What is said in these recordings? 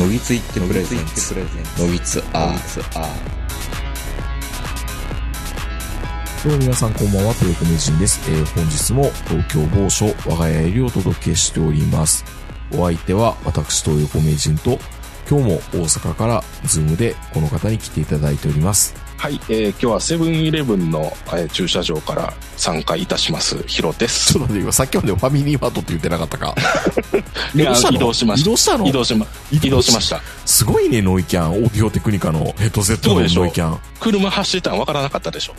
のぎついって presents ノギツ-R どうも皆さんこんばんは、東横名人です。えー本日も東京某所我が家よりお届けしております。お相手は私東横名人と、今日も大阪からズームでこの方に来ていただいております。はい、えー今日はセブンイレブンの、えー駐車場から参加いたします、ヒロです。ちょっと待って、今さっきまでファミリーマートって言ってなかったか 移動したの？移動しました移動したの？移動しま、移動しました。すごいね、ノイキャン。オーディオテクニカのヘッドセットのノイキャン。車走ってたん分からなかったでしょ。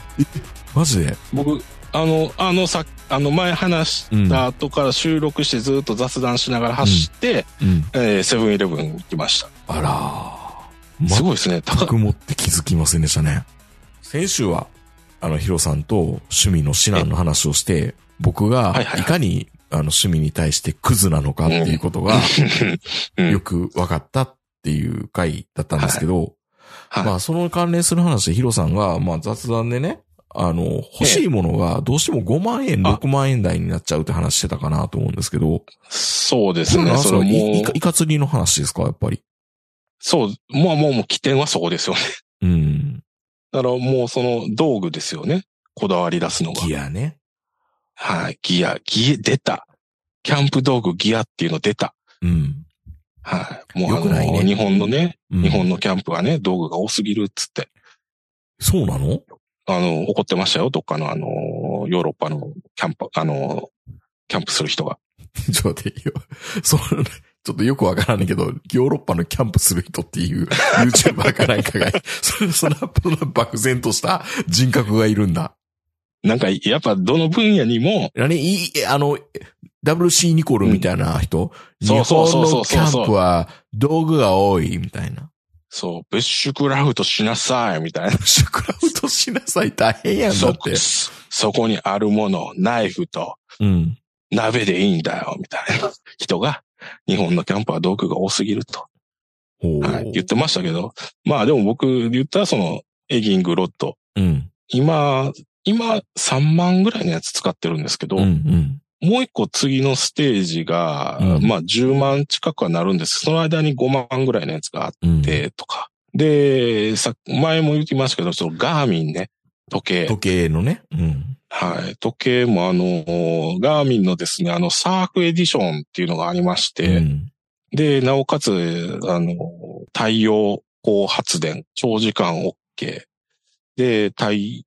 マジで？僕、あの、あのさ、あの前話した後から収録してずっと雑談しながら走って、うん。えーセブンイレブン行きました。あらー。すごいですね。高全くもって気づきませんでしたね。先週は、あの、ヒロさんと趣味の指南の話をして、僕がはいかに、あの、趣味に対してクズなのかっていうことが、うん。よく分かったっていう回だったんですけど、はい。まあ、その関連する話でヒロさんが、まあ、雑談でね、あの、欲しいものがどうしても5万円、あ。6万円台になっちゃうって話してたかなと思うんですけど、そうですね。そいかつりの話ですか？やっぱり。そう、もうもうもう起点はそこですよね。うん。だからもうその道具ですよね。こだわり出すのが。ギアね。はい、ギア、ギア、出た。キャンプ道具ギアっていうの出た。うん。はい。もうあの、ね日本のね、うん日本のキャンプはね、道具が多すぎるっつって、そうなの？あの、怒ってましたよ。どっかのあの、ヨーロッパのキャンプ、あの、キャンプする人が。ちょっと待ってよ。その、ちょっとよくわからんけど、ヨーロッパのキャンプする人っていう YouTuber かなんかが、それその、その漠然とした人格がいるんだ。なんか、やっぱどの分野にも、何？いい、あの、WC ニコルみたいな人、うん日そうそうそうそう本のキャンプは道具が多いみたいな。そう、ブッシュクラフトしなさい、みたいな。シュクラフトしなさい大変やんだそって。そこにあるもの、ナイフとうん。鍋でいいんだよ、みたいな人が、日本のキャンプは道具が多すぎると、はい、言ってましたけど、まあでも僕言ったらその、エギングロッド。うん。今、今3万ぐらいのやつ使ってるんですけど、うん。うん。もう一個次のステージが、うんまあ10万近くはなるんです。その間に5万ぐらいのやつがあっうん。て、とか。で、さ、前も言ってましたけど、そのガーミンね、時計。時計のね。うん。はい。時計もあの、ガーミンのですね、あの、サークエディションっていうのがありまして、うん。で、なおかつ、あの、太陽光発電、長時間 OK。で、対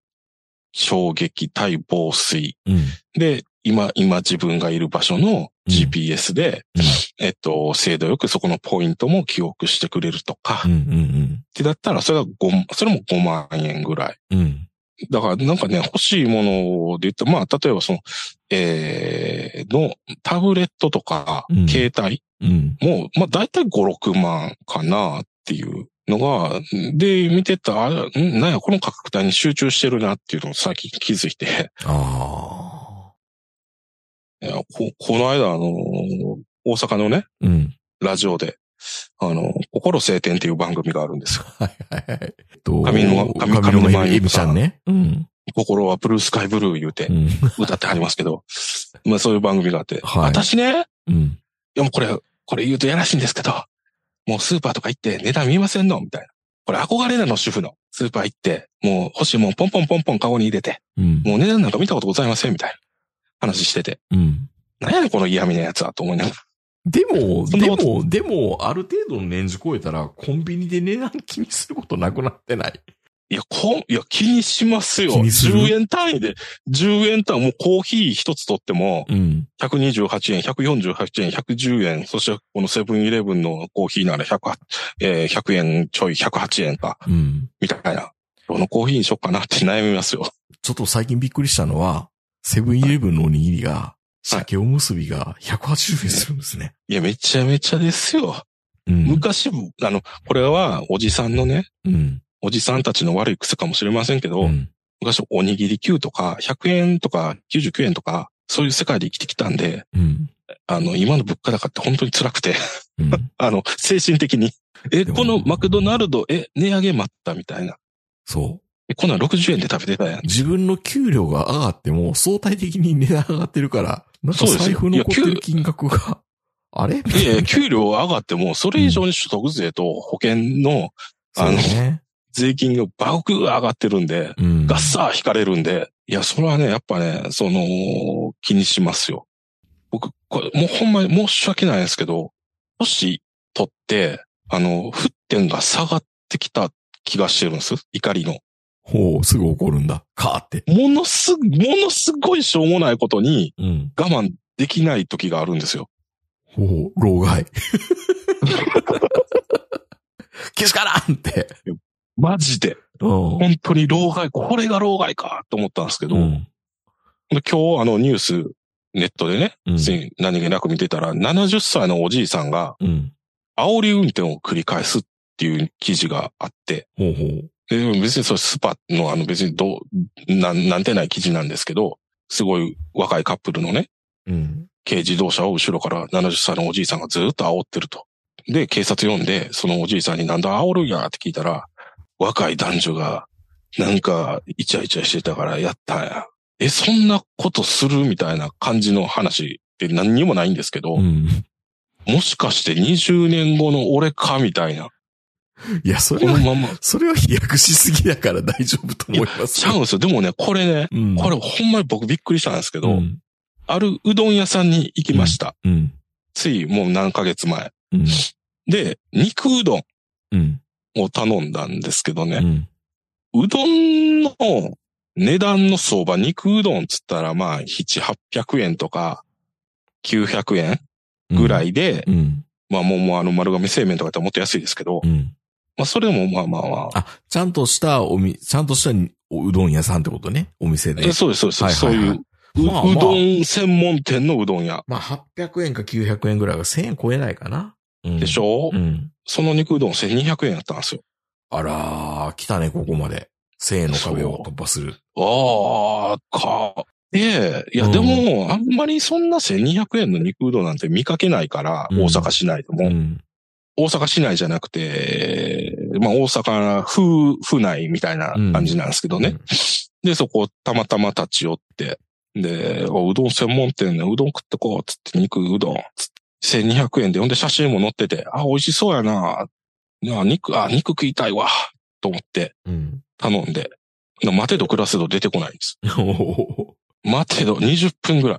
衝撃、対防水。うん。で、今、今自分がいる場所のうん GPS で、うんえっと、精度よくそこのポイントも記憶してくれるとか、っん。てだったら、それが5、それも5万円ぐらい。うん。うん。だからなんかね、欲しいもので言ったら、まあ、例えばその、えー、の、タブレットとかうん、携帯うん。も、まあ、だいたい5、6万かなっていうのが、で、見てたら、あなんや、この価格帯に集中してるなっていうのを最近気づいて、あいやここの間、あの、大阪のね、あ。うん。ラジオで、あの、心晴天っていう番組があるんですよ。はいはいはい。えっと、上沼上上沼上沼恵美ちゃんね。うん。心はブルースカイブルー言うてうん。歌ってはりますけど、まあそういう番組があって、はい私ね、うん。いやもうこれ、これ言うとやらしいんですけど、もうスーパーとか行って値段見えませんの？みたいな。これ憧れなの主婦の。スーパー行って、もう欲しいもんポンポンポンポンカゴに入れて、うん。もう値段なんか見たことございませんみたいな話してて。うん。何やねんこの嫌味なやつはと思いながら。でも、でも、でも、ある程度の年次超えたら、コンビニで値段気にすることなくなってない？いや、こん、いや、気にしますよ。気にする？10円単位で、10円単位、もうコーヒー一つ取っても、うん。128円、148円、110円、そしてこのセブンイレブンのコーヒーなら100、えー100円ちょい、108円か、うん。みたいな。どのコーヒーにしよっかなって悩みますよ。ちょっと最近びっくりしたのは、セブンイレブンのおにぎりが、鮭おむすびが180円するんですね。いや、めちゃめちゃですよ。うん。昔、あの、これはおじさんのね、うん。おじさんたちの悪い癖かもしれませんけど、うん。昔おにぎり9とか100円とか99円とか、そういう世界で生きてきたんで、うん。あの、今の物価高って本当に辛くて、うん。あの、精神的に。え、でもこのマクドナルド、え、値上げ待ったみたいな。そう。え、こんなん60円で食べてたやん。自分の給料が上がっても相対的に値段上がってるから、なんかそうですよ財布残ってる金額が あれ？いやいや給料上がっても、それ以上に所得税と保険のそうね。税金がバク上がってるんで、うん。ガッサー引かれるんで、いや、それはね、やっぱね、その、気にしますよ。僕、これ、もうほんまに申し訳ないですけど、年取って、あの、沸点が下がってきた気がしてるんです。怒りの。ほう、すぐ怒るんだ。かーって。ものす、ものすごいしょうもないことにうん。我慢できない時があるんですよ。ほう、老害。けしからんって。マジで。うん。本当に老害、これが老害かと思ったんですけど、うん。で今日あのニュース、ネットでね、うん何気なく見てたら、70歳のおじいさんがうん。煽り運転を繰り返すっていう記事があって、ほうほう。で別にそれスパのあの別にどう、なん、なんてない記事なんですけど、すごい若いカップルのね、うん。軽自動車を後ろから70歳のおじいさんがずっと煽ってると。で、警察呼んで、そのおじいさんになんだ煽るんやって聞いたら、若い男女がなんかイチャイチャしてたからやったんや。え、そんなことするみたいな感じの話って何にもないんですけど、うん。もしかして20年後の俺かみたいな。いや、それは、このまま。それは飛躍しすぎだから大丈夫と思いますよ。ちゃうんですよ。でもね、これね、うん。これほんまに僕びっくりしたんですけど、うん。あるうどん屋さんに行きました。うん。ついもう何ヶ月前。うん。で、肉うどんうん。を頼んだんですけどね、うん。うどんの値段の相場、肉うどんっつったらまあ、7、800円とか、900円ぐらいで、うん。まあもうもうあの丸亀製麺とかってもっと安いですけど、うん。まあそれでもまあまあまあ、あ、ちゃんとしたおみ、ちゃんとしたうどん屋さんってことね？お店でえ。そうです、そうです。はいはいはいそういう、うまあまあうどん専門店のうどん屋まあ、800円か900円ぐらいが1000円超えないかな？うんでしょ、うん。その肉うどん1200円やったんですよ。あらー、来たね、ここまで。1000円の壁を突破する。ああ、か。で、いや、うんでも、あんまりそんな1200円の肉うどんなんて見かけないから、うん大阪市内でも。うん。大阪市内じゃなくて、まあ大阪府、府内みたいな感じなんですけどね。で、そこたまたま立ち寄って、で、おうどん専門店でうどん食ってこう、つって肉うどん、つって1200円で、ほんで写真も載ってて、あ、美味しそうやな。いや、肉、あ、肉食いたいわ、と思ってうん。頼んで、待てど暮らせど出てこないんです。待てど20分ぐらい。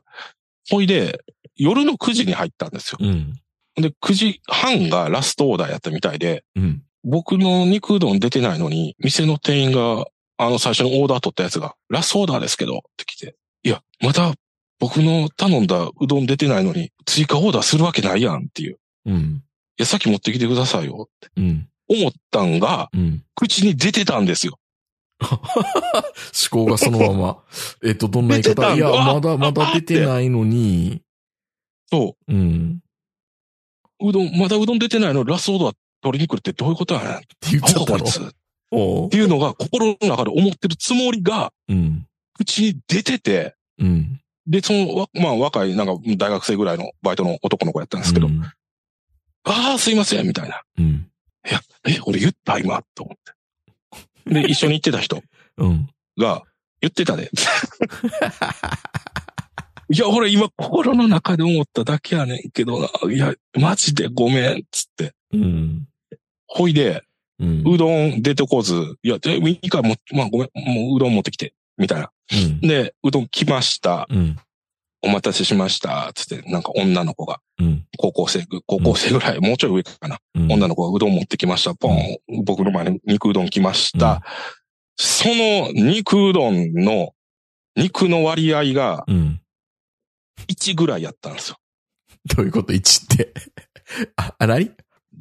ほいで、夜の9時に入ったんですよ。うん。で、9時半がラストオーダーやったみたいで、うん。僕の肉うどん出てないのに、店の店員が、あの最初のオーダー取ったやつが、ラストオーダーですけど、って来て、いや、また僕の頼んだうどん出てないのに、追加オーダーするわけないやんっていう。いうん。や、さっき持ってきてくださいよってうん。思ったんが、うん。口に出てたんですよ。思考がそのまま。えっと、どんな言い方？いや、まだ、まだ出てないのに、そうん。う。うどん、まだうどん出てないのにラストオーダー取りに来るってどういうことやねん。って言っちゃったの。っていうのが心の中で思ってるつもりが、うん。口に出てて、うん。で、その、わまあ若い、なんか大学生ぐらいのバイトの男の子やったんですけど、うん。ああ、すいません、みたいな。うん。いや、え、俺言った今、と思って。で、一緒に行ってた人 うん。が、言ってたで。いや、俺今心の中で思っただけやねんけどな。いや、マジでごめん、つって。うん。ほいで、うん。うどん出てこず、いや、で、いいからもう、まあごめん、もううどん持ってきて、みたいな。うん。で、うどん来ました。うん。お待たせしました。つって、なんか女の子が、うん。高校生、高校生ぐらい、もうちょい上かな。うん。女の子がうどん持ってきました。ポン。僕の前に肉うどん来ました。その肉うどんの肉の割合がうん。1ぐらいやったんですよ。どういうこと？一って。あ、あ、何？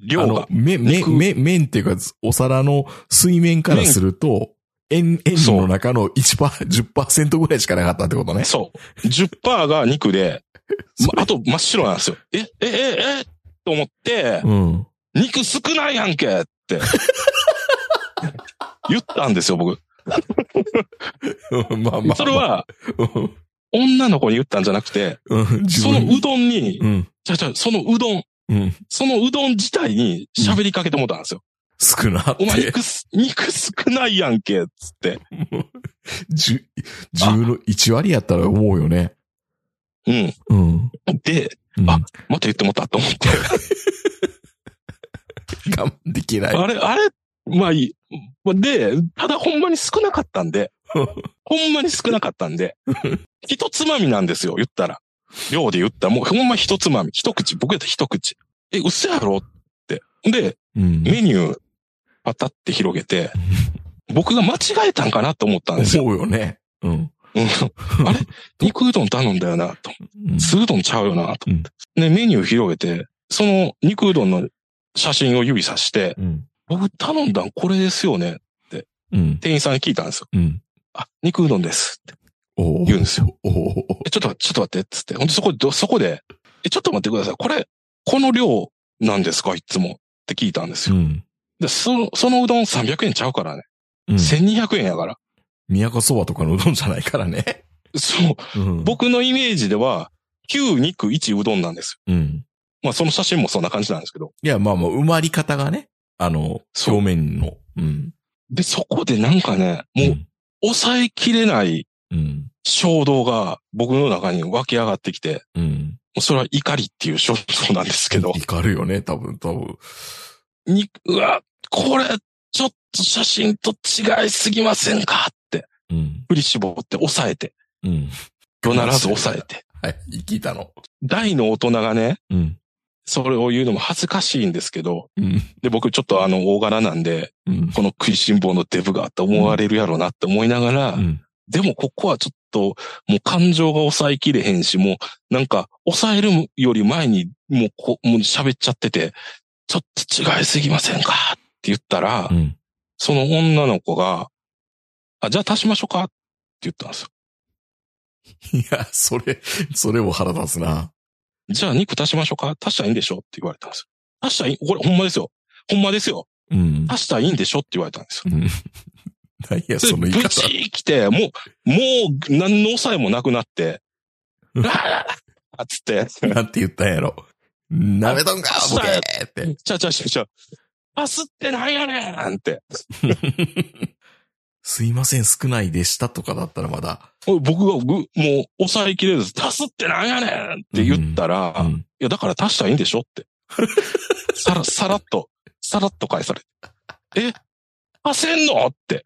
量があの。麺、麺、肉麺、麺っていうか、お皿の水面からすると、円、円の中の1パー、10%ぐらいしかなかったってことね。そう。10%が肉で、まあと真っ白なんですよ。え、え、え、え、と思って、うん。肉少ないやんけって。言ったんですよ、僕。まあまあまあ。それは、うん、女の子に言ったんじゃなくて、そのうどんに、うん。じゃじゃそのうどん、うん。そのうどん自体に喋りかけてもたんですよ。少なって。お前肉す、肉少ないやんけ、つって。十、十の1割やったら思うよね。うん。うん。で、うんあまた言ってもったと思って。我慢できない。あれ、あれ、まあいい。で、ただほんまに少なかったんで、ほんまに少なかったんで、一つまみなんですよ、言ったら。量で言ったら、もうほんま一つまみ、一口、僕やったら一口。え、嘘やろ？って。で、うん。メニュー、パタって広げて、僕が間違えたんかなと思ったんですよ。思うよね。うん。うんあれ？肉うどん頼んだよな、と。うん酢うどんちゃうよな、と思って。で、メニュー広げて、その肉うどんの写真を指さして、うん。僕頼んだんこれですよね。うん。店員さんに聞いたんですよ。うん。あ、肉うどんですって。言うんですよ。え、ちょっと待って、ちょっと待って、つって。ほんで、そこで、そこで、え、ちょっと待ってください。これ、この量なんですか？いつも。って聞いたんですよ。うん。で、その、そのうどん300円ちゃうからね。うん。1200円やから。都そばとかのうどんじゃないからね。そう。うん。僕のイメージでは、9肉1うどんなんですよ。うん。まあ、その写真もそんな感じなんですけど。いや、まあまあ、埋まり方がね。あの、そう表面の。うん。で、そこでなんかね、もう、抑えきれないうん。衝動が僕の中に湧き上がってきて、うん。それは怒りっていう衝動なんですけど、怒るよね、多分、多分。に、うわ、これ、ちょっと写真と違いすぎませんかって、うん。振り絞って抑えて、うん。怒鳴らず抑えて。はい、聞いたの。大の大人がね、うん。それを言うのも恥ずかしいんですけど、うん。で、僕ちょっとあの大柄なんで、うん。この食いしん坊のデブがって思われるやろうなって思いながら、うん。でもここはちょっと、もう感情が抑えきれへんし、もうなんか抑えるより前にもうこもう喋っちゃってて、ちょっと違いすぎませんかって言ったら、うん。その女の子が、あ、じゃあ足しましょうかって言ったんですよ。いや、それ、それも腹立つな。じゃあ肉足しましょうか？足したらいいんでしょ？って言われたんですよ。足したらいい？これほんまですよ。ほんまですよ。うん。足したらいいんでしょ？って言われたんですよ。うん。何や、で、その言い方。ブチー来て、もう、もう何の抑えもなくなって、うんあーつって、なんて言ったんやろ。なめとんかあボケーって。ちゃちゃちゃちゃ、パスってなんやねんって。すいません、少ないでしたとかだったらまだ。僕がぐ、もう抑えきれず、足すってなんやねんって言ったら、いうん。や、だから足したらいいんでしょって。さら、さらっと、さらっと返されて。え？足せんの？って。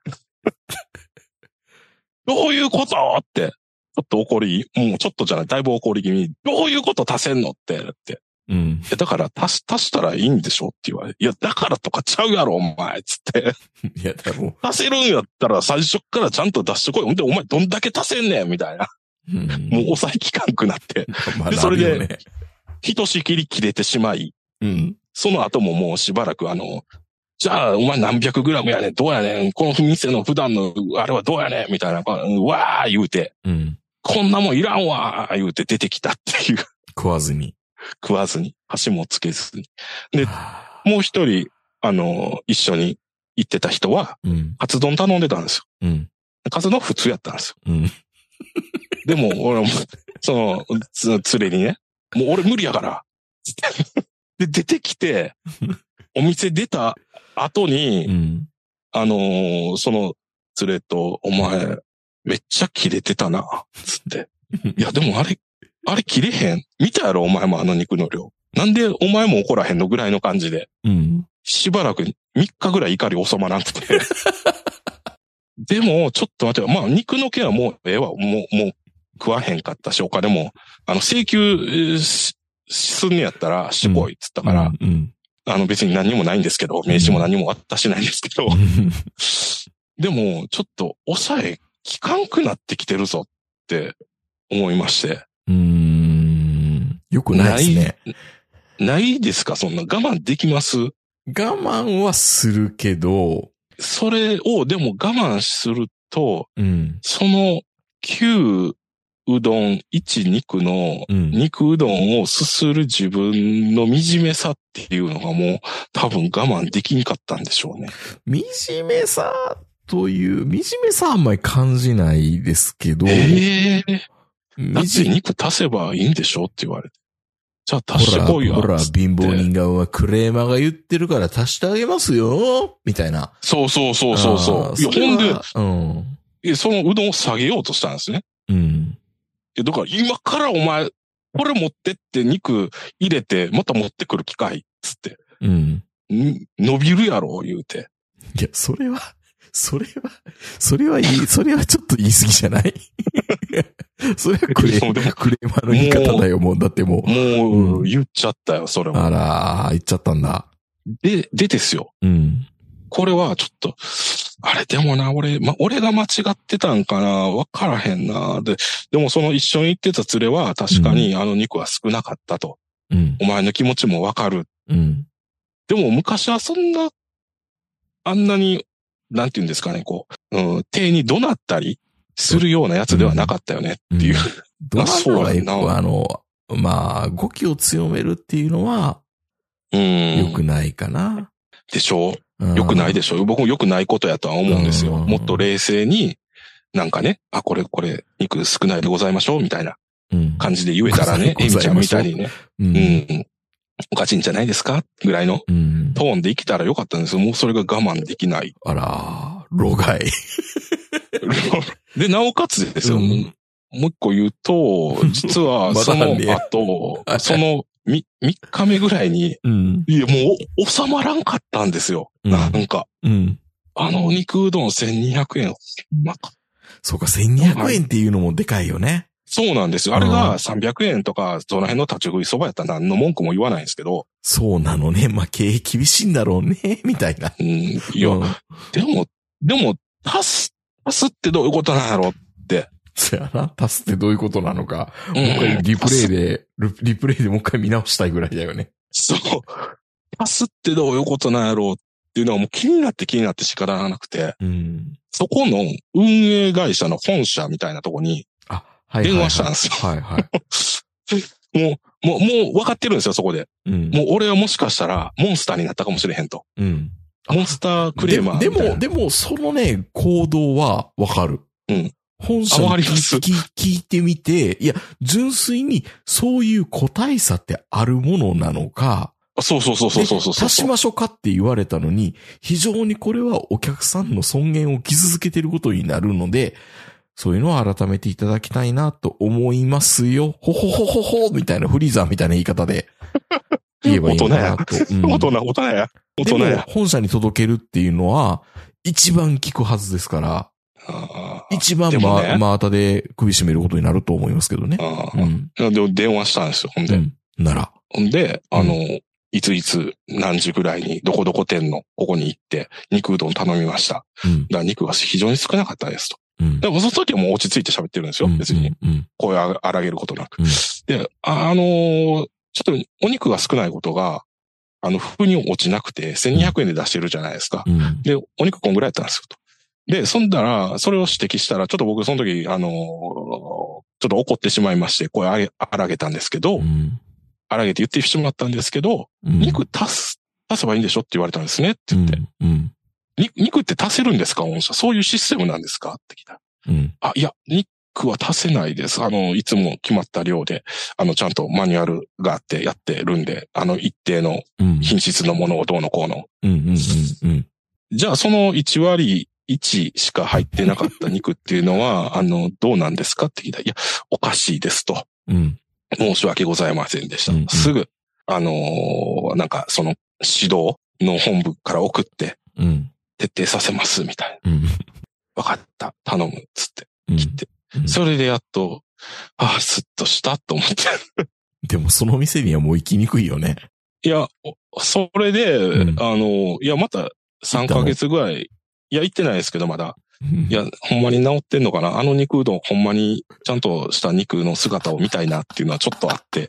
どういうこと？って。ちょっと怒り、もうちょっとじゃない、だいぶ怒り気味に、どういうこと？足せんの？って。って。うん。え、だから足し、足したらいいんでしょって言われて。いや、だからとかちゃうやろ、お前。つって。いや、でも、足せるんやったら最初っからちゃんと出してこい。ほんで、お前どんだけ足せんねんみたいな。うんもう抑えきかんくなって。ま あでそれでひとしきり切れてしまい、うん。その後ももうしばらくあの、じゃあ、お前何百グラムやねん、どうやねん、この店の普段のあれはどうやねん、みたいな、うわー言うて、うん。こんなもんいらんわー言うて出てきたっていう、食わずに。食わずに、箸もつけずに。ではもう一人、あの、一緒に行ってた人は、あうん。カツ丼頼んでたんですよ。うん。カツ丼普通やったんですよ。うん。でも、俺も、その、つ、連れにね、もう俺無理やから。で、出てきて、お店出た後に、うん。あのーその連れと、お前、めっちゃ切れてたな、つって。いや、でもあれ、あれ切れへん？見たやろ、お前もあの肉の量。なんでお前も怒らへんのぐらいの感じで。うん。しばらく3日ぐらい怒り収まらんくて。でも、ちょっと待って、まあ、肉の毛はもうええわ。もう、もう食わへんかったし、お金も、あの、請求すんねやったら、しぼいっつったから、うん。あの、別に何にもないんですけど、名刺も何も渡してないんですけど、うん。でも、ちょっと、抑え、効かんくなってきてるぞって思いまして。うーん。よくないですね。ないですか？そんな我慢できます？我慢はするけど、それを、でも我慢すると、うん。その、旧うどん1肉のうん。肉うどんをすする自分の惨めさっていうのがもう多分我慢できんかったんでしょうね。惨めさという、惨めさはあんまり感じないですけど、ええだって惨肉足せばいいんでしょって言われて。じゃあ足してこいよ。ほら、貧乏人側はクレーマーが言ってるから足してあげますよみたいな。そうそうそうそうそう。いや、ほんでうん。え、そのうどんを下げようとしたんですね。うん。え、だから今からお前、これ持ってって肉入れて、また持ってくる機械、つって。うん。ん伸びるやろ、言うて。いや、それは、それは、それはいい、それはちょっと言い過ぎじゃない？それはクレクレーマーの言い方だよ、もう。だってもう。もう、うん言っちゃったよ、それは。あらー、言っちゃったんだ。で、でですよ。うん。これはちょっと、あれでもな、俺、ま、俺が間違ってたんかなわからへんな。で、でもその一緒に行ってた連れは確かにあの肉は少なかったと。うん。お前の気持ちもわかる。うん。でも昔はそんな、あんなに、なんて言うんですかね、こう、うん、手に怒鳴ったりするようなやつではなかったよねっていう。ドラマはそうやんなあの、まあ、語気を強めるっていうのはうん。良くないかな。でしょ？うん良くないでしょ？僕も良くないことやとは思うんですよ。うんもっと冷静に、なんかね、あ、これ、これ、肉少ないでございましょうみたいなうん。感じで言えたらね、エミちゃんみたいにね、う。うんん、おかしいんじゃないですか？ぐらいのうん。トーンで生きたらよかったんですよ。もうそれが我慢できない。あら、老害。で、なおかつですよ。うんもう一個言うと、実は その後、その3日目ぐらいに、うん。いや、もう収まらんかったんですよ。うんなんか、うん。あの肉うどん1200円。まあそうか、1200円っていうのもでかいよね。そうなんですよ。あれが300円とか、その辺の立ち食いそばやったら何の文句も言わないんですけど、そうなのね。まあ、経営厳しいんだろうね、みたいな。うん、いや、うんでも、でも、足す、足すってどういうことなんやろそやな。足すってどういうことなのか。うんもう一回リプレイで、リリプレイでもう一回見直したいぐらいだよね。そう。足すってどういうことなんやろうっていうのはもう気になって気になって仕方がなくて、うん。そこの運営会社の本社みたいなとこに。電話したんですよ。はいはい。もう、もう、もう分かってるんですよ、そこで。うん。もう俺はもしかしたらモンスターになったかもしれへんと。うん。モンスタークレーマーででも。でも、そのね、行動はわかる。うん。本社に聞聞いてみて、いや、純粋にそういう個体差ってあるものなのか、そうそうそうそうそうそうで足しましょうかって言われたのに、非常にこれはお客さんの尊厳を傷つけてることになるので、そういうのは改めていただきたいなと思いますよ。ほほほほほみたいなフリーザーみたいな言い方で 言えばいいなと。うん大人、大人や。大人や。、本社に届けるっていうのは、一番効くはずですから、一番でもねま、真綿で首絞めることになると思いますけどね。うん。で電話したんですよ、ほんで。うん。なら。ほんで、あの、いついつ何時ぐらいにどこどこ店のここに行って肉うどん頼みました。うん。だから肉が非常に少なかったですと。うん。でもその時はもう落ち着いて喋ってるんですよ、別に。うん。声を荒げることなく。うんで、ああのーちょっとお肉が少ないことが、あの、風に落ちなくて1200円で出してるじゃないですか。うん。うん。で、お肉こんぐらいやったんですよと。で、そんだら、それを指摘したら、ちょっと僕その時、あのーちょっと怒ってしまいまして、声荒げ荒げたんですけど、うん。荒げて言ってしまったんですけど、うん肉足す、足せばいいんでしょって言われたんですねって言って。うん。に肉って足せるんですか御社？そういうシステムなんですか？って聞いた。うん。あ、いや、肉は足せないです。あの、いつも決まった量で、あの、ちゃんとマニュアルがあってやってるんで、あの、一定のうん。品質のものをどうのこうの。うん。うん。うん。じゃあ、その1割1しか入ってなかった 肉っていうのは、あの、どうなんですか？って聞いたら、いや、おかしいですと。うん。申し訳ございませんでした。うんうんすぐ、あのーなんか、その、指導の本部から送って、うん。徹底させます、みたいな。うん。わかった、頼む、つって、うん切って。うんそれでやっと、ああ、スッとしたと思って。でもその店にはもう行きにくいよね。いや、おそれで、うんあの、いや、また3ヶ月ぐらい、いや、行ってないですけど、まだ。いや、ほんまに治ってんのかな？あの肉うどん、ほんまにちゃんとした肉の姿を見たいなっていうのはちょっとあって、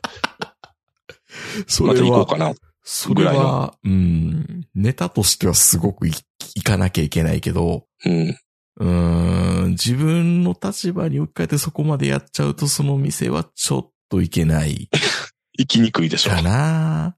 それまた行こうは、かな。それは、うん、ネタとしてはすごくいいかなきゃいけないけど、うん。うーん、自分の立場に置き換えてそこまでやっちゃうとその店はちょっといけない 行きにくいでしょか。な。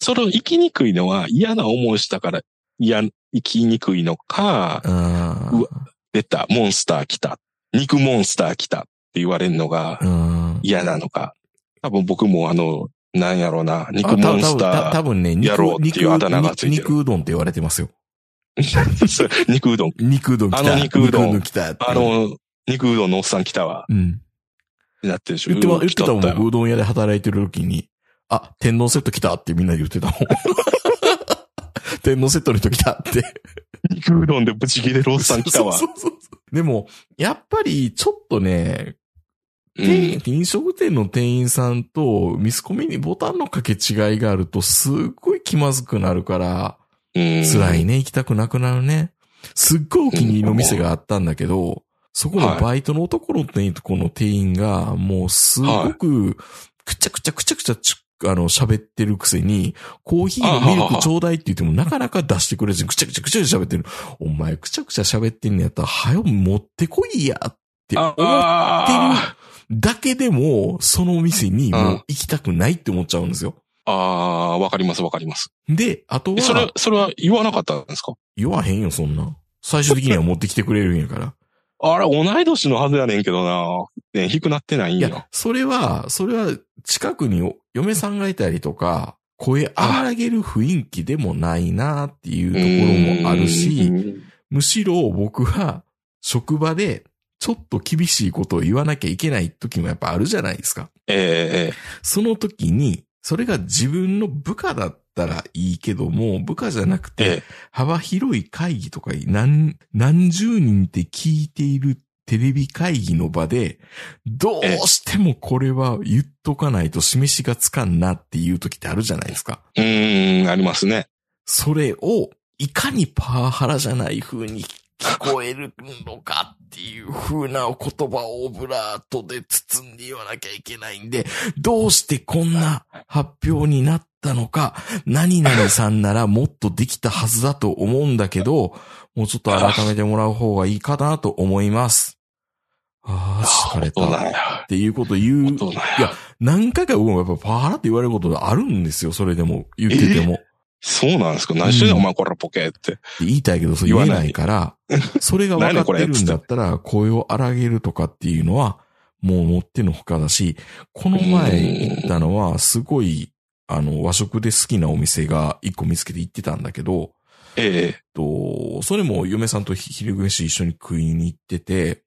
その行きにくいのは嫌な思いしたから嫌、行きにくいのか、うわ出た、モンスター来た、肉モンスター来たって言われるのがうん。嫌なのか。多分僕もあの、なんやろうな、肉あモンスタた多分ね、肉やろうっていうあだ名がついてる肉うどんって言われてますよ。ー、肉うどん。肉うどん来た。あの肉うどん肉うどん来た。あの、肉うどんのおっさん来たわ。うん。なってるでしょ。言ってま、うわ言ってたもん、うどん屋で働いてる時に、あ、天皇セット来たってみんなで言ってたもん。天皇セットの人来たって。肉うどんでブチ切れるおっさん来たわ。そうそうそうでも、やっぱりちょっとね、うん。店飲食店の店員さんとミスコミにボタンの掛け違いがあるとすっごい気まずくなるから、うん。辛いね、行きたくなくなるね。すっごいお気に入りの店があったんだけど、そこのバイトの男の店員とこの店員が、もうすごく、くちゃくちゃくちゃくちゃちあの、喋ってるくせに、コーヒーのミルクちょうだいって言ってもなかなか出してくれずに、くちゃくちゃくちゃ喋ってる。お前くちゃくちゃ喋ってんのやったら、はよ持ってこいやって思ってる。あだけでも、その店にもう行きたくないって思っちゃうんですよ。ああ、わかりますわかります。で、あとえそれは、、それは言わなかったんですか？言わへんよ、そんな。最終的には持ってきてくれるんやから。あれ、同い年のはずやねんけどな。ね、低くなってないんよいや。、それは、それは近くにお嫁さんがいたりとか、声荒げる雰囲気でもないなっていうところもあるし、むしろ僕は職場でちょっと厳しいことを言わなきゃいけない時もやっぱあるじゃないですか。えええその時に、それが自分の部下だったらいいけども、部下じゃなくて、ええ幅広い会議とか何、何十人って聞いているテレビ会議の場で、どうしてもこれは言っとかないと示しがつかんなっていう時ってあるじゃないですか。うーん、ありますね。それを、いかにパワハラじゃない風に聞こえるのかっていう風な言葉をオブラートで包んで言わなきゃいけないんで、どうしてこんな発表になったのか、何々さんならもっとできたはずだと思うんだけど、もうちょっと改めてもらう方がいいかなと思います。ああ、疲れた。っや。ていうこと言う。いや何回か僕もやっぱパワハラって言われることがあるんですよ。それでも言ってても。そうなんですか？何してんの、うん。お前これポケって。言いたいけど、そう言えないから、それが分かってるんだったら、声を荒げるとかっていうのは、もうもってのほかだし、この前行ったのは、すごい、あの、和食で好きなお店が一個見つけて行ってたんだけど、ええ。と、それも嫁さんと昼飯一緒に食いに行ってて、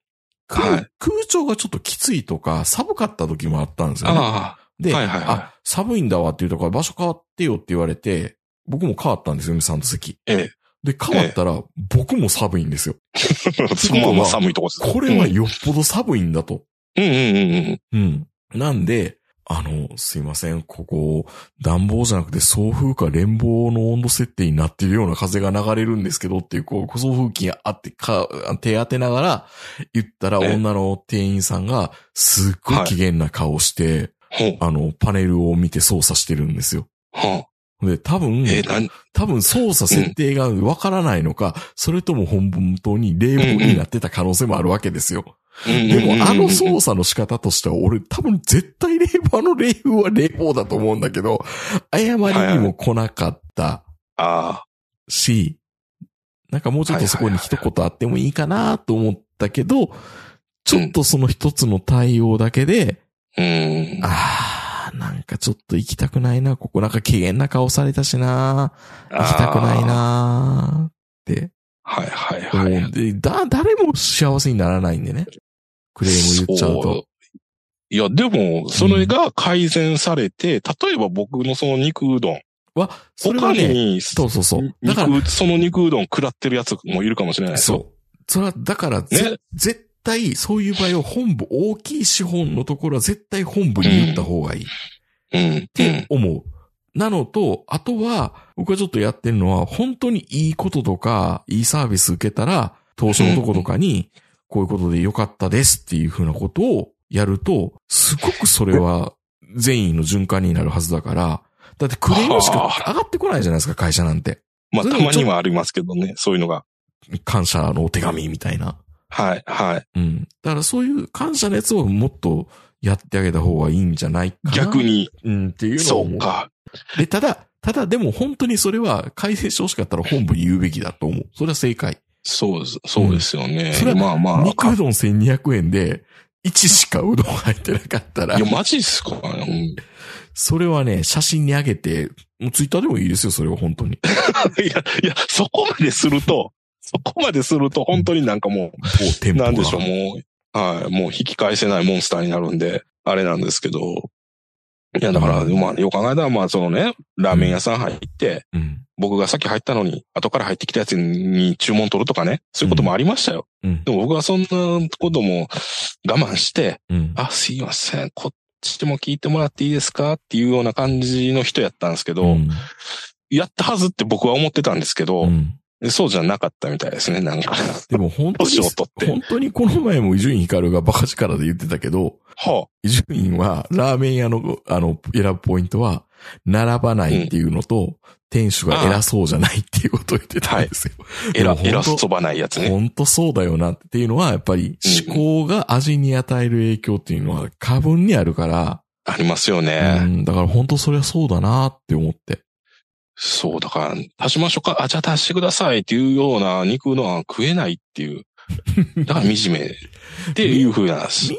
空はい。空調がちょっときついとか、寒かった時もあったんですよね。あで、はいはいはい。あ、寒いんだわっていうとから場所変わってよって言われて、僕も変わったんですよ、嫁さんと席。えで、変わったら、僕も寒いんですよ。え。そのまま寒いとこです。これはよっぽど寒いんだと。うんうんうんうん。うん。なんで、あの、すいません、ここ、暖房じゃなくて送風か連邦の温度設定になっているような風が流れるんですけどっていう、こう、送風機あって、か、手当てながら言ったらええ女の店員さんが、すっごい機嫌な顔して。あの、パネルを見て操作してるんですよ。はで、多分、え、なん、多分操作設定がわからないのか、それとも本当に冷房になってた可能性もあるわけですよ。ででも、あの操作の仕方としては、俺多分絶対冷房、あの冷風は冷房だと思うんだけど、誤りにも来なかったあし、なんかもうちょっとそこに一言あってもいいかなと思ったけど、ちょっとその一つの対応だけで、あ。うん。あー、なんかちょっと行きたくないな、ここなんか機嫌な顔されたしな、行きたくないなってはいはい思はい。だ、誰も幸せにならないんでね。クレーム言っちゃうそと。いや、でも、それが改善されて、例えば僕のその肉うどん。は、それは他ね、に、そうそうそう。だから、肉、その肉うどん食らってるやつもいるかもしれない。そう。それは、だから、ぜね絶対、そういう場合は本部、大きい資本のところは絶対本部に言った方がいいっうん。うてん。思う。なのと、あとは、僕はちょっとやってるのは、本当にいいこととか、いいサービス受けたら、当初のとことかに、こういうことで良かったですっていうふうなことをやると、すごくそれは善意の循環になるはずだから、だってクレームしか上がってこないじゃないですか、会社なんて。まあ、たまにはありますけどね、そういうのが。感謝のお手紙みたいな。はい、はい。うん。だからそういう感謝のやつをもっとやってあげた方がいいんじゃないかな。逆。に、うん、っていうのをそ思うか。で、ただ、ただでも本当にそれは改善してほしかったら本部に言うべきだと思う。それは正解。そうです、そうですよね。それはまあまあ。肉うどん1200円で、1しかうどん入ってなかったらいや、、マジっすか、うん、いそれはね、写真に上げて、もうツイッターでもいいですよ、それは本当に。や、いや、そこまですると、そこまですると、本当になんかもう。なんでしょう、もう、はい。もう引き返せないモンスターになるんで、あれなんですけど。いや、だから、うんまあ、よく考えたら、まあ、そのね、ラーメン屋さん入って、うん。僕が先入ったのに、後から入ってきたやつに注文取るとかね、そういうこともありましたよ。うん。でも僕はそんなことも我慢して、うん。あ、すいません、こっちも聞いてもらっていいですかっていうような感じの人やったんですけど、うん。やったはずって僕は思ってたんですけど、うんそうじゃなかったみたいですね、なんか。でも本当に本当にこの前も伊集院光がバカ力で言ってたけど、は伊集院はラーメン屋の、あの、選ぶポイントは、並ばないっていうのと、店主が偉そうじゃないっていうことを言ってたんですよ。あ、えら、でも本当えらそばないやつね。本当そうだよなっていうのは、やっぱり思考が味に与える影響っていうのは過分にあるから、ありますようね。ん、だから本当それはそうだなって思って。そう、だから、足しましょうか。あ、じゃあ足してくださいっていうような肉のは食えないっていう。だから惨めっていう風なんです。惨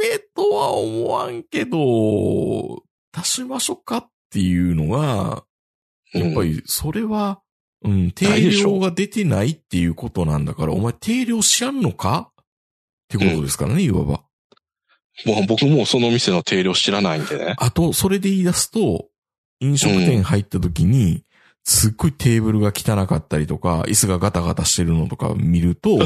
めとは思わんけど、足しましょうかっていうのが、やっぱうんりそれは、うん、ない定量が出てないっていうことなんだから、お前定量しやんのか？ってことですからね、いわば。もう僕もその店の定量知らないんでね。あと、それで言い出すと、飲食店入った時に、すっごいテーブルが汚かったりとか、椅子がガタガタしてるのとか見ると、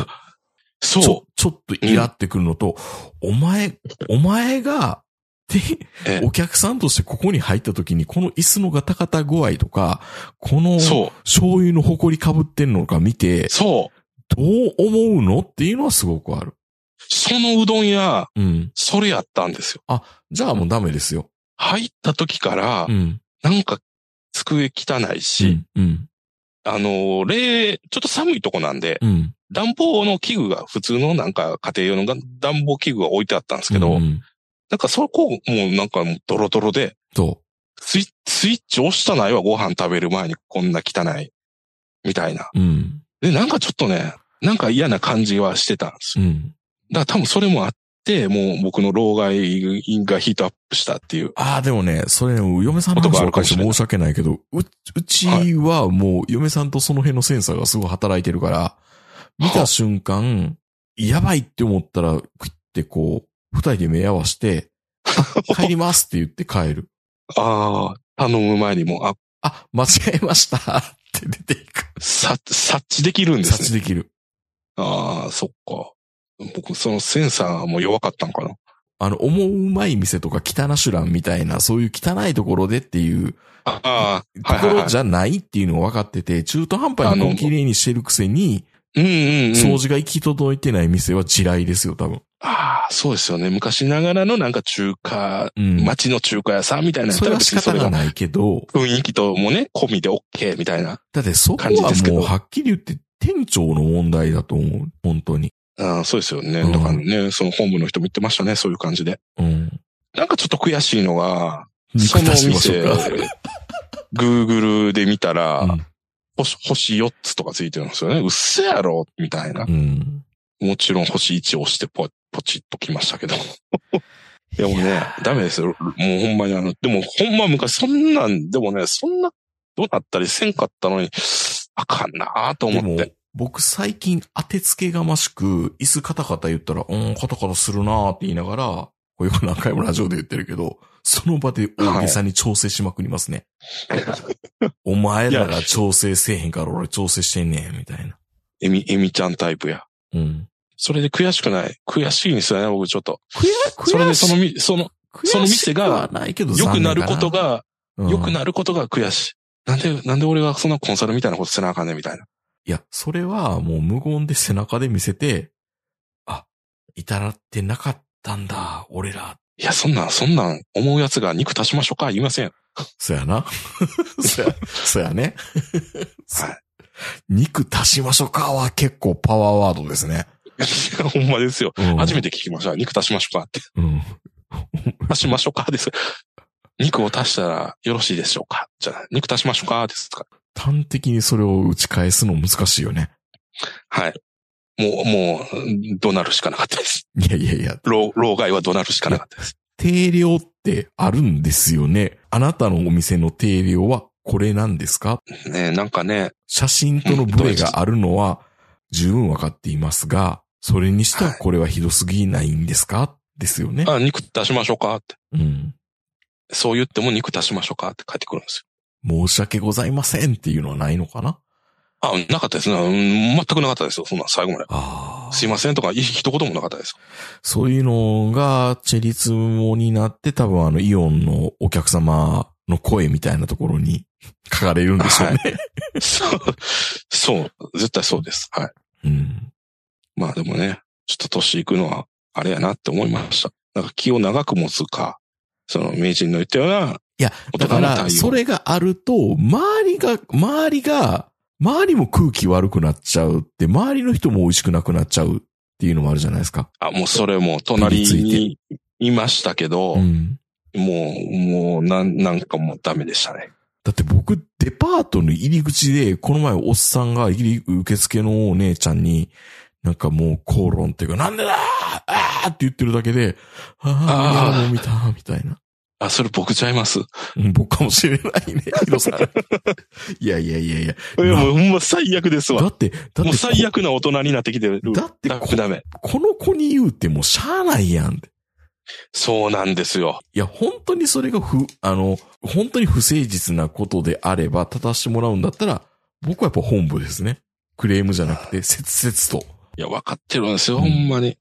ちそょ、ちょっとイラってくるのと、お前、お前が、で、えお客さんとしてここに入った時に、この椅子のガタガタ具合とか、この。醤油の埃かぶってんのか見て、そう。どう思うのっていうのはすごくある。そのうどん屋、うん。それやったんですよ。じゃあもうダメですよ。入った時からう、ん。なんか机汚いし、うん。うん。あの、冷、ちょっと寒いとこなんで、うん。暖房の器具が、普通のなんか家庭用のが暖房器具が置いてあったんですけど、うん。なんかそこもうなんかもうドロドロで、そスイッチ押したないわ、ご飯食べる前にこんな汚い。みたいな。う。うん。で、なんかちょっとね、なんか嫌な感じはしてたんですよ。うん。だから多分それもあって、もう僕の老害がヒートアップしたっていう。ああ、でもね、それね、嫁さんの話ばっかりして申し訳ないけど、う、うちはもう嫁さんとその辺のセンサーがすごい働いてるから、見た瞬間、やばいって思ったら、クイってこう、二人で目合わせて、あ帰りますって言って帰る。ああ、頼む前にも、あ、あ、間違えましたって出ていく。さ、察知できるんですね。察知できる。ああ、そっか。僕、そのセンサーも弱かったんかな？あの、思うまい店とか汚シュランみたいな、そういう汚いところでっていうああ、とこ。ろじゃないっていうのが分かってて、中途半端に綺麗にしてるくせに、うんうんうん。掃除が行き届いてない店は地雷ですよ、多分。ああ、そうですよね。昔ながらのなんか中華、うん。町の中華屋さんみたいなそれは仕方がないけど、雰囲気ともね、込みで OK みたいな。だってそこはもうはっきり言って店長の問題だと思う。本当に。ああそうですよね。うんだからね、その本部の人も言ってましたね、そういう感じで。うん。なんかちょっと悔しいのが、肉その出しましょ店 Google で見たら、うん星、星4つとかついてるんですよね。うっせやろみたいな。うん。もちろん星1押してポポチッときましたけど。でもね、ダメですよ。もうほんまにあの、でもほんま昔そんなん、でもね、そんな、どうなったりせんかったのに、あかんなと思って。、僕最近当てつけがましく、椅子カタカタ言ったら、うん、カタカタするなーって言いながら、これよく何回もラジオで言ってるけど、その場で大げさに調整しまくりますね。お前らが調整せえへんから俺調整してんねん、みたいな。エミ、エミちゃんタイプや。うん。それで悔しくない？悔しいんですよね、僕ちょっと。悔それでそのみ、み、その、その店がないけど良くなること、が、良くる。なることが悔しい。なんで、なんで俺がそんなコンサルみたいなことせなあかんねんみたいな。いや、それはもう無言で背中で見せて、あ、至らってなかったんだ、俺ら。いや、そんなん、そんなん思うやつが肉足しましょうか言いません。そやな。そや、そやね。はい。肉足しましょうかは結構パワーワードですね。い やほんまですよ。うん初めて聞きました。肉足しましょうかって。うん。足しましょうかです。肉を足したらよろしいでしょうかじゃあ、肉足しましょうかですか端的にそれを打ち返すの難しいよね。はい。もう、もう、怒鳴るしかなかったです。いやいやいや、老、老害は怒鳴るしかなかったです。定量ってあるんですよね。あなたのお店の定量はこれなんですかねなんかね、写真とのブレがあるのは十分わかっていますが、それにしてはこれはひどすぎないんですか、ですよね。あ、肉足しましょうかって。うん。そう言っても肉足しましょうかって帰ってくるんです申し訳ございませんっていうのはないのかな？よ。あ、なかったですね。うん全くなかったですよ。そんな最後まで。ああ。すいませんとか、い一言もなかったです。そういうのが、チェリツモになって、多分あの、イオンのお客様の声みたいなところに 書かれるんでしょうね。そう、そう、絶対そうです。はい。うん。まあでもね、ちょっと年いくのは、あれやなって思いました。なんか気を長く持つか、その名人の言ったような、いや、大だから、それがあると、周りが、周りが、周りも空気悪くなっちゃうって、周りの人も美味しくなくなっちゃうっていうのもあるじゃないですか。あ、もうそれも隣にいましたけど、うん。もう、もう、なん、なんかもうダメでしたね。だって僕、デパートの入り口で、この前おっさんが入り、受付のお姉ちゃんに、なんかもう口論っていうか、なんでだーあーって言ってるだけで、ああーあ、もう見た、みたいな。あ、それ僕ちゃいます？僕かもしれないね、ヒロさん。いやいやいやいや。や、もうほんま最悪ですわ。だって、だって、もう最悪な大人になってきてる。だってダメダメ。この子に言うてもしゃあないやんって。そうなんですよ。いや、本当にそれが不、あの、本当に不誠実なことであれば、正してもらうんだったら、僕はやっぱ本部ですね。クレームじゃなくて、切々と。いや、わかってるんですよ、うんほんまに。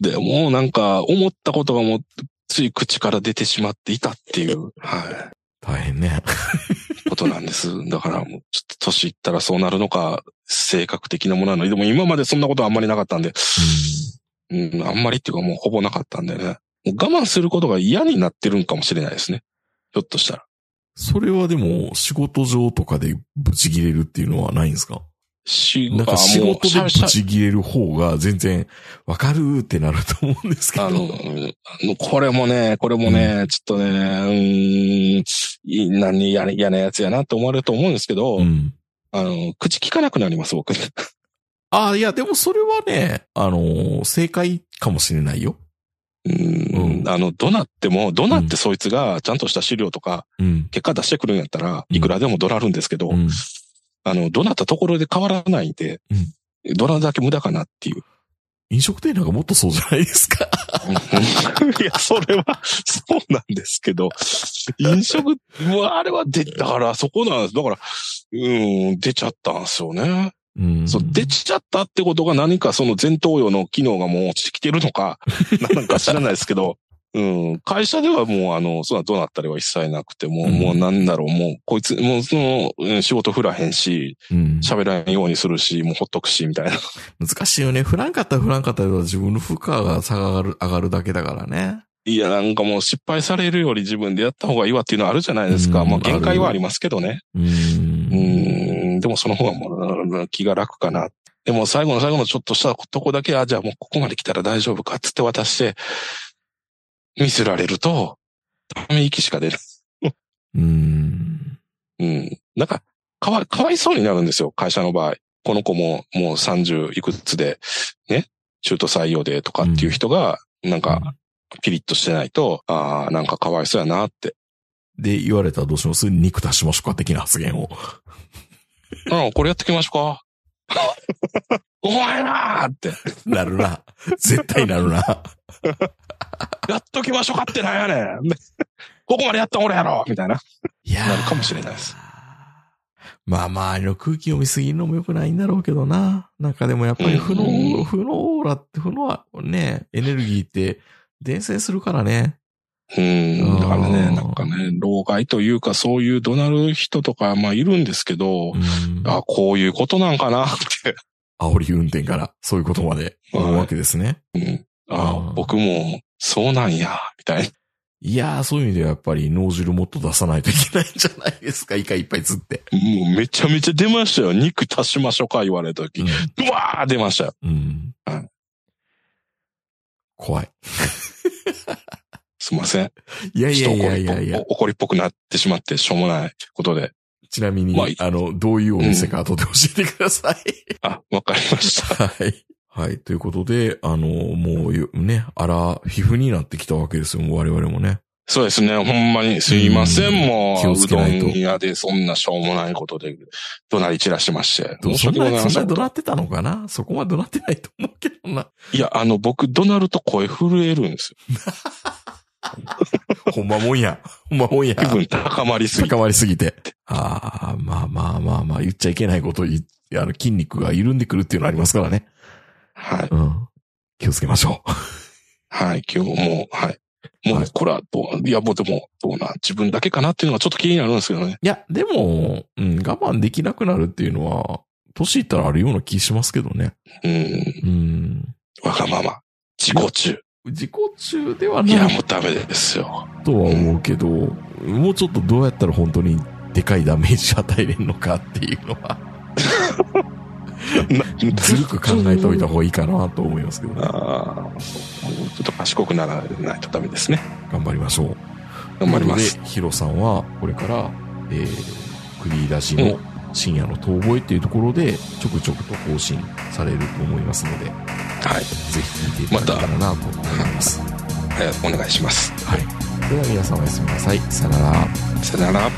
で、もうなんか、思ったことがもう、つい口から出てしまっていたっていう、は大変ね。い、ことなんです。だからもう、ちょっと年いったらそうなるのか、性格的なものなのでも今までそんなことはあんまりなかったんで、うん、あんまりっていうかもうほぼなかったんでね。もう我慢することが嫌になってるんかもしれないですね。ひょっとしたら。それはでも、仕事上とかでブチ切れるっていうのはないんですか？しなんかでブチ切れる方が全然わかるってなると思うんですけど。あの、あのこれもね、これもね、ちょっとね、うーん、何嫌な嫌なやつやなって思われると思うんですけど、うん。あの、口聞かなくなります、僕。ああ、いや、でもそれはね、あのー正解かもしれないよ。うんん、あの、どなっても、どなってそいつがちゃんとした資料とかうん。結果出してくるんやったら、うんいくらでもドラるんですけど、うん。あの、どなったところで変わらないんで、ドラだけ無駄かなっていう。飲食店なんかもっとそうじゃないですか。いや、それは、そうなんですけど、飲食、もうあれは出、だからそこなんです。だから、うん、出ちゃったんですよね。うん。そう、出ちゃったってことが何かその前頭葉の機能がもう落ちてきてるのか、なんか知らないですけど、うん、会社ではもうあの、そんなどうなったりは一切なくて、もう、うんもうなんだろう、もう、こいつ、もうその、うん仕事振らへんし、うん。喋らんようにするし、もうほっとくし、みたいな。難しいよね。振らんかったら振らんかったら自分の負荷が下がる、上がるだけだからね。いや、なんかもう失敗されるより自分でやった方がいいわっていうのはあるじゃないですか。うんまあ限界はありますけどね。う。うんん、でもその方がもう気が楽かな。でも最後の最後のちょっとしたとこだけ、あ、じゃあもうここまで来たら大丈夫かっつって渡して、ミスられると、ため息しか出る。うん。うん。なんか、かわい、かわいそうになるんですよ、会社の場合。この子ももう30いくつで、ね、中途採用でとかっていう人が、なんか、ピリッとしてないと、ああ、なんかかわいそうやなって。で、言われたらどうします？肉足しましょうか的な発言を。ああ、これやってきましょうか。お前なーって、なるな。絶対なるな。やっときましょうかってなんやねん。ここまでやったん俺やろみたいな。いやーなるかもしれないです。まあ周りの空気を見すぎるのも良くないんだろうけどな。なんかでもやっぱり負うんの、負のオーラって、負のね、エネルギーって伝染するからね。うん。だからね、なんかね、老害というかそういう怒鳴る人とか、まあいるんですけど、うん。あこういうことなんかなって。煽り運転からそういうことまで思うわけですね。うん。あうん僕もそうなんや、みたいな。いやー、そういう意味ではやっぱり脳汁もっと出さないといけないんじゃないですか。イカいっぱい釣って。もうめちゃめちゃ出ましたよ。肉足しましょうか言われた時。ううわー出ましたよ。ん。うんはい怖い。すいません。いやいやいやいやいや。怒りっぽくなってしまってしょうもないことで。ちなみに、まああの、どういうお店か後で教えてください。あ、わかりました。はい。はい。ということで、あの、もうゆね、あら、皮膚になってきたわけですよ、もう我々もね。そうですね。ほんまにすいません。も気をう、うどつけないとん屋でそんなしょうもないことで怒鳴り散らしてまして。申しそんな、訳ございそんな怒。鳴ってたのかな？そこまで怒鳴ってないと思うけどな。いや、あの、僕、怒鳴ると声震えるんですよ。ほんまもんや。ほんまもんや。気分高まりすぎて。高まりすぎて。ああ、まあまあまあまあ、言っちゃいけないことあの、筋肉が緩んでくるっていうのありますからね。はい。うん。気をつけましょう。はい。今日もう、はい。もうはい、これはどう、いや、もうでも、どうな、自分だけかなっていうのがちょっと気になるんですけどね。いや、でも、うん、我慢できなくなるっていうのは、年いったらあるような気しますけどね。うん。うん。わがまま。自己中。自己中ではいなや、いもうダメですよ。とは思うけど、もうちょっとどうやったら本当にでかいダメージ与えれんのかっていうのは、ずるく考えておいた方がいいかなと思いますけどね。ああ、もうちょっと賢くならないとダメですね。頑張りましょう。頑張ります。ヒロさんは、これから、えー、クリーラジの深夜の遠吠えっていうところで、ちょくちょくと更新されると思いますので、はい。ぜひ聞いていただけたらなと思います。はい、お願いします。はい。では皆さんおやすみなさい。さよなら。さよなら。